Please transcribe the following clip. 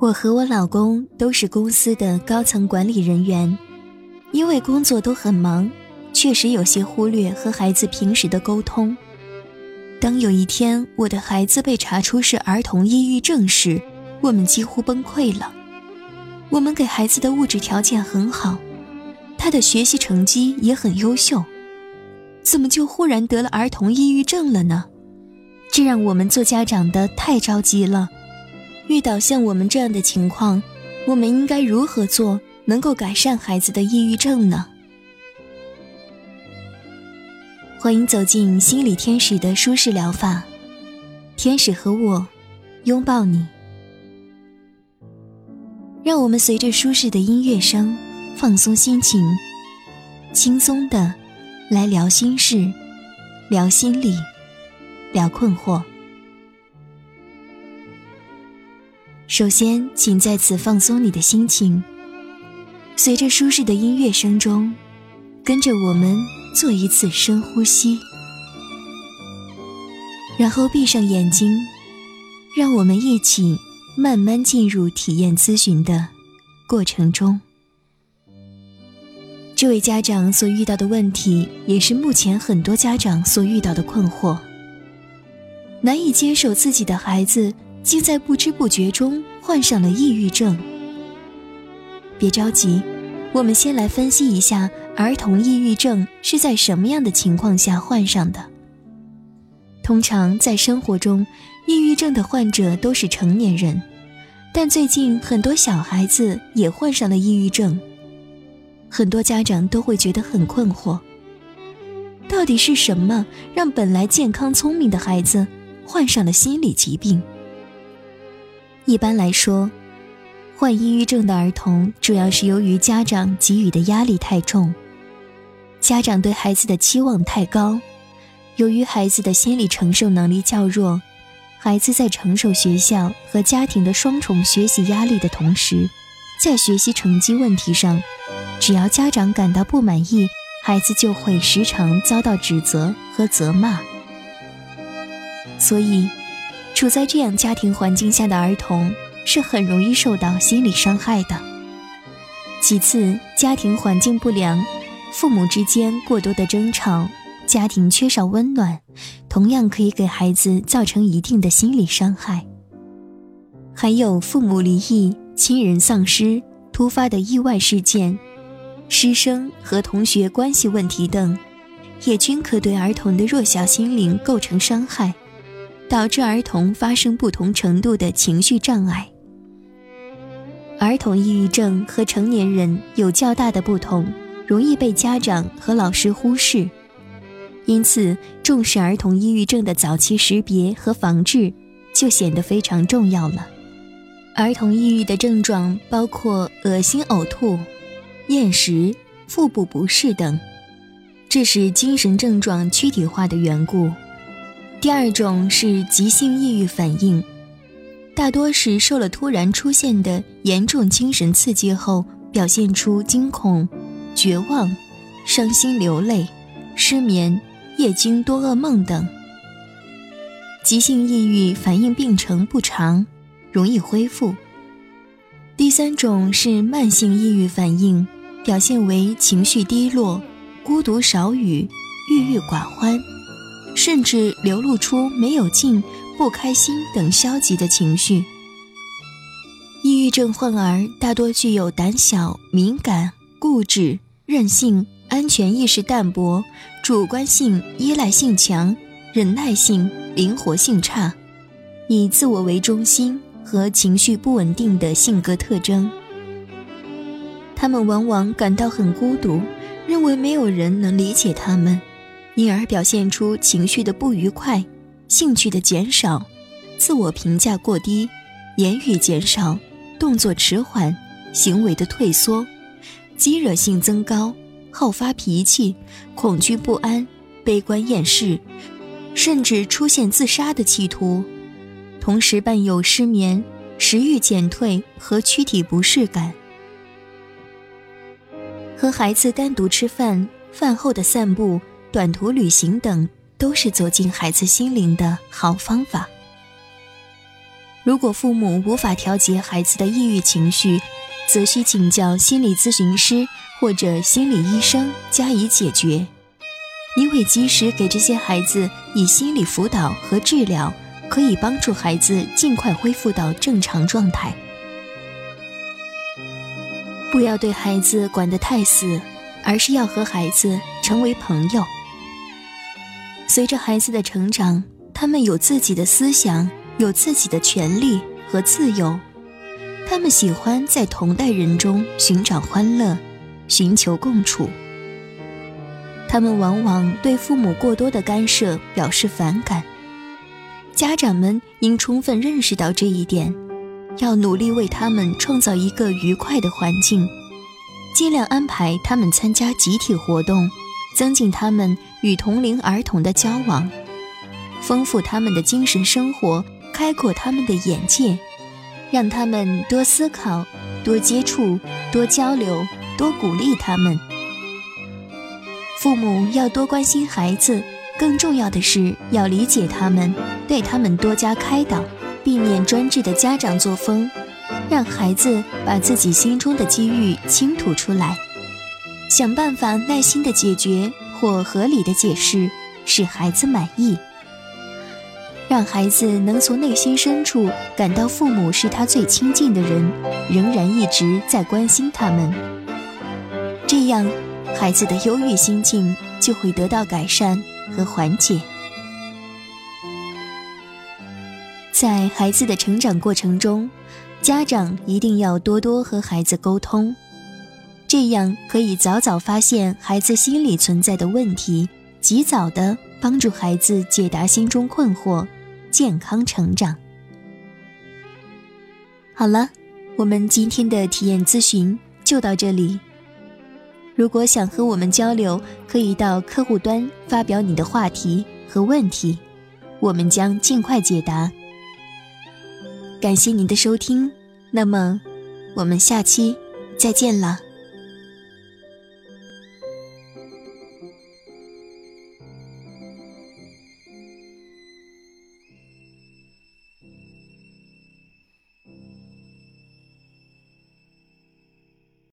我和我老公都是公司的高层管理人员，因为工作都很忙，确实有些忽略和孩子平时的沟通。当有一天我的孩子被查出是儿童抑郁症时，我们几乎崩溃了。我们给孩子的物质条件很好，他的学习成绩也很优秀，怎么就忽然得了儿童抑郁症了呢？这让我们做家长的太着急了。遇到像我们这样的情况，我们应该如何做，能够改善孩子的抑郁症呢？欢迎走进心理天使的舒适疗法，天使和我拥抱你，让我们随着舒适的音乐声放松心情，轻松的来聊心事，聊心理，聊困惑。首先，请在此放松你的心情，随着舒适的音乐声中，跟着我们做一次深呼吸，然后闭上眼睛，让我们一起慢慢进入体验咨询的过程中。这位家长所遇到的问题，也是目前很多家长所遇到的困惑：难以接受自己的孩子。竟在不知不觉中患上了抑郁症。别着急，我们先来分析一下儿童抑郁症是在什么样的情况下患上的。通常在生活中，抑郁症的患者都是成年人，但最近很多小孩子也患上了抑郁症。很多家长都会觉得很困惑：到底是什么让本来健康聪明的孩子患上了心理疾病？一般来说，患抑郁症的儿童主要是由于家长给予的压力太重，家长对孩子的期望太高。由于孩子的心理承受能力较弱，孩子在承受学校和家庭的双重学习压力的同时，在学习成绩问题上，只要家长感到不满意，孩子就会时常遭到指责和责骂。所以。处在这样家庭环境下的儿童是很容易受到心理伤害的。其次，家庭环境不良，父母之间过多的争吵，家庭缺少温暖，同样可以给孩子造成一定的心理伤害。还有父母离异、亲人丧失、突发的意外事件、师生和同学关系问题等，也均可对儿童的弱小心灵构成伤害。导致儿童发生不同程度的情绪障碍。儿童抑郁症和成年人有较大的不同，容易被家长和老师忽视，因此重视儿童抑郁症的早期识别和防治就显得非常重要了。儿童抑郁的症状包括恶心、呕吐、厌食、腹部不适等，这是精神症状躯体化的缘故。第二种是急性抑郁反应，大多是受了突然出现的严重精神刺激后，表现出惊恐、绝望、伤心流泪、失眠、夜惊多噩梦等。急性抑郁反应病程不长，容易恢复。第三种是慢性抑郁反应，表现为情绪低落、孤独少语、郁郁寡欢。甚至流露出没有劲、不开心等消极的情绪。抑郁症患儿大多具有胆小、敏感、固执、任性、安全意识淡薄、主观性、依赖性强、忍耐性、灵活性差，以自我为中心和情绪不稳定的性格特征。他们往往感到很孤独，认为没有人能理解他们。因而表现出情绪的不愉快、兴趣的减少、自我评价过低、言语减少、动作迟缓、行为的退缩、激惹性增高、好发脾气、恐惧不安、悲观厌世，甚至出现自杀的企图，同时伴有失眠、食欲减退和躯体不适感。和孩子单独吃饭，饭后的散步。短途旅行等都是走进孩子心灵的好方法。如果父母无法调节孩子的抑郁情绪，则需请教心理咨询师或者心理医生加以解决。因为及时给这些孩子以心理辅导和治疗，可以帮助孩子尽快恢复到正常状态。不要对孩子管得太死，而是要和孩子成为朋友。随着孩子的成长，他们有自己的思想，有自己的权利和自由。他们喜欢在同代人中寻找欢乐，寻求共处。他们往往对父母过多的干涉表示反感。家长们应充分认识到这一点，要努力为他们创造一个愉快的环境，尽量安排他们参加集体活动，增进他们与同龄儿童的交往，丰富他们的精神生活，开阔他们的眼界。让他们多思考、多接触、多交流、多鼓励他们。父母要多关心孩子，更重要的是要理解他们，对他们多加开导，避免专制的家长作风，让孩子把自己心中的机遇倾吐出来，想办法耐心的解决或合理的解释，使孩子满意。让孩子能从内心深处感到父母是他最亲近的人，仍然一直在关心他们。这样，孩子的忧郁心境就会得到改善和缓解。在孩子的成长过程中，家长一定要多多和孩子沟通，这样可以早早发现孩子心里存在的问题，及早的帮助孩子解答心中困惑。健康成长。好了，我们今天的体验咨询就到这里。如果想和我们交流，可以到客户端发表你的话题和问题，我们将尽快解答。感谢您的收听，那么我们下期再见了。